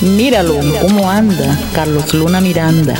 Míralo, cómo anda, Carlos Luna Miranda.